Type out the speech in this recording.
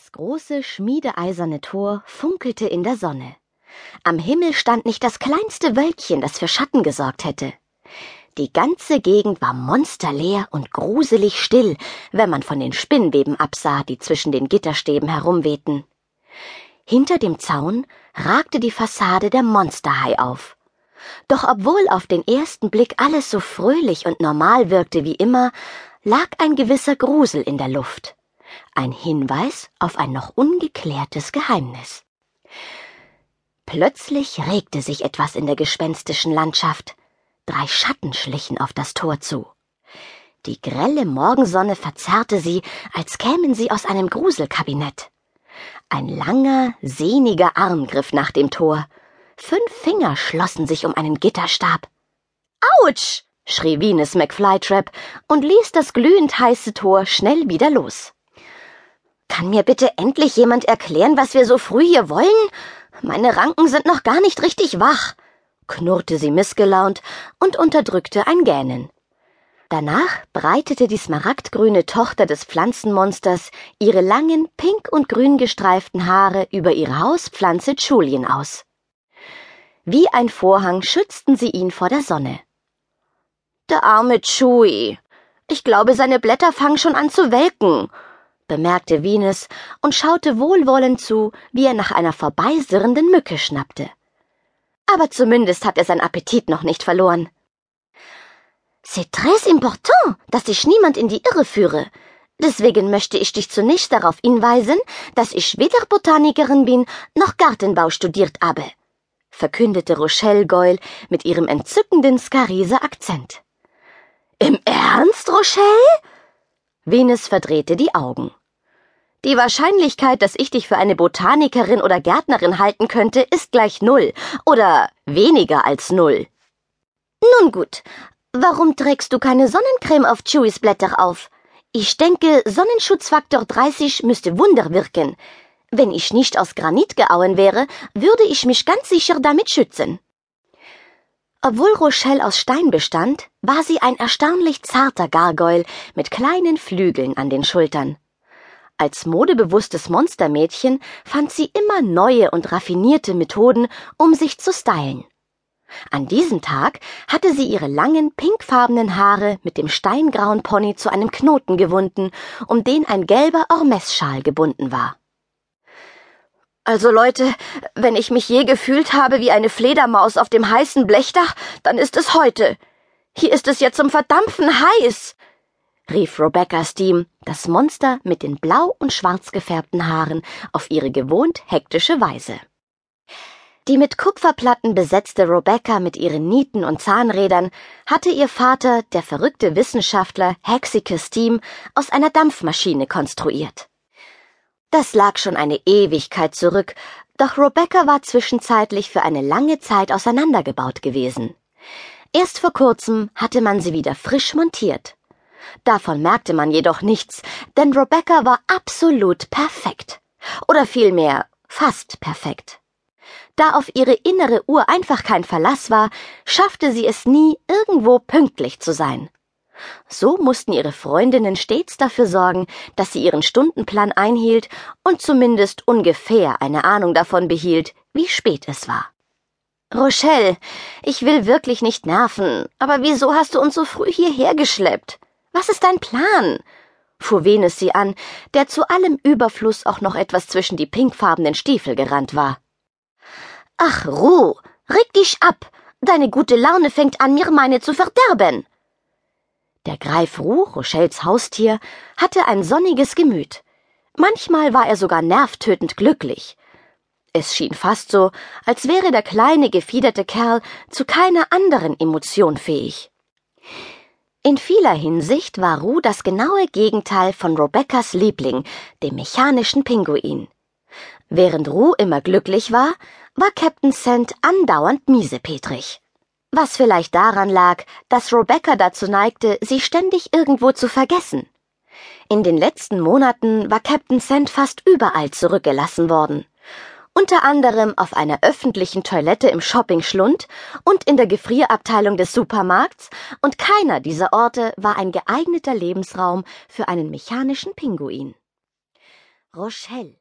Das große, schmiedeeiserne Tor funkelte in der Sonne. Am Himmel stand nicht das kleinste Wölkchen, das für Schatten gesorgt hätte. Die ganze Gegend war monsterleer und gruselig still, wenn man von den Spinnweben absah, die zwischen den Gitterstäben herumwehten. Hinter dem Zaun ragte die Fassade der Monsterhai auf. Doch obwohl auf den ersten Blick alles so fröhlich und normal wirkte wie immer, lag ein gewisser Grusel in der Luft. Ein Hinweis auf ein noch ungeklärtes Geheimnis. Plötzlich regte sich etwas in der gespenstischen Landschaft. Drei Schatten schlichen auf das Tor zu. Die grelle Morgensonne verzerrte sie, als kämen sie aus einem Gruselkabinett. Ein langer, sehniger Arm griff nach dem Tor. Fünf Finger schlossen sich um einen Gitterstab. Autsch! schrie Venus McFlytrap und ließ das glühend heiße Tor schnell wieder los. Kann mir bitte endlich jemand erklären, was wir so früh hier wollen? Meine Ranken sind noch gar nicht richtig wach, knurrte sie missgelaunt und unterdrückte ein Gähnen. Danach breitete die smaragdgrüne Tochter des Pflanzenmonsters ihre langen, pink und grün gestreiften Haare über ihre Hauspflanze Julien aus. Wie ein Vorhang schützten sie ihn vor der Sonne. Der arme Chewie. Ich glaube, seine Blätter fangen schon an zu welken bemerkte Venus und schaute wohlwollend zu, wie er nach einer vorbeisirrenden Mücke schnappte. Aber zumindest hat er sein Appetit noch nicht verloren. C'est très important, dass ich niemand in die Irre führe. Deswegen möchte ich dich zunächst darauf hinweisen, dass ich weder Botanikerin bin noch Gartenbau studiert habe, verkündete Rochelle Goyle mit ihrem entzückenden Skariser Akzent. Im Ernst, Rochelle? Venus verdrehte die Augen. Die Wahrscheinlichkeit, dass ich dich für eine Botanikerin oder Gärtnerin halten könnte, ist gleich null oder weniger als null. Nun gut, warum trägst du keine Sonnencreme auf Chewies Blätter auf? Ich denke, Sonnenschutzfaktor 30 müsste Wunder wirken. Wenn ich nicht aus Granit geauen wäre, würde ich mich ganz sicher damit schützen. Obwohl Rochelle aus Stein bestand, war sie ein erstaunlich zarter Gargoyle mit kleinen Flügeln an den Schultern. Als modebewusstes Monstermädchen fand sie immer neue und raffinierte Methoden, um sich zu stylen. An diesem Tag hatte sie ihre langen, pinkfarbenen Haare mit dem steingrauen Pony zu einem Knoten gewunden, um den ein gelber Ormesschal gebunden war. Also Leute, wenn ich mich je gefühlt habe wie eine Fledermaus auf dem heißen Blechdach, dann ist es heute. Hier ist es ja zum Verdampfen heiß rief Rebecca Steam, das Monster mit den blau und schwarz gefärbten Haaren, auf ihre gewohnt hektische Weise. Die mit Kupferplatten besetzte Rebecca mit ihren Nieten und Zahnrädern hatte ihr Vater, der verrückte Wissenschaftler Hexike Steam, aus einer Dampfmaschine konstruiert. Das lag schon eine Ewigkeit zurück, doch Rebecca war zwischenzeitlich für eine lange Zeit auseinandergebaut gewesen. Erst vor kurzem hatte man sie wieder frisch montiert. Davon merkte man jedoch nichts, denn Rebecca war absolut perfekt. Oder vielmehr fast perfekt. Da auf ihre innere Uhr einfach kein Verlass war, schaffte sie es nie, irgendwo pünktlich zu sein. So mussten ihre Freundinnen stets dafür sorgen, dass sie ihren Stundenplan einhielt und zumindest ungefähr eine Ahnung davon behielt, wie spät es war. Rochelle, ich will wirklich nicht nerven, aber wieso hast du uns so früh hierher geschleppt? Was ist dein Plan? fuhr Venus sie an, der zu allem Überfluss auch noch etwas zwischen die pinkfarbenen Stiefel gerannt war. Ach, Ruh, reg dich ab. Deine gute Laune fängt an, mir meine zu verderben. Der Greif Ruh, Rochelles Haustier, hatte ein sonniges Gemüt. Manchmal war er sogar nervtötend glücklich. Es schien fast so, als wäre der kleine gefiederte Kerl zu keiner anderen Emotion fähig. In vieler Hinsicht war Ru das genaue Gegenteil von Rebeccas Liebling, dem mechanischen Pinguin. Während Ru immer glücklich war, war Captain Sand andauernd miesepetrig. Was vielleicht daran lag, dass Rebecca dazu neigte, sie ständig irgendwo zu vergessen. In den letzten Monaten war Captain Sand fast überall zurückgelassen worden unter anderem auf einer öffentlichen Toilette im Shopping-Schlund und in der Gefrierabteilung des Supermarkts, und keiner dieser Orte war ein geeigneter Lebensraum für einen mechanischen Pinguin. Rochelle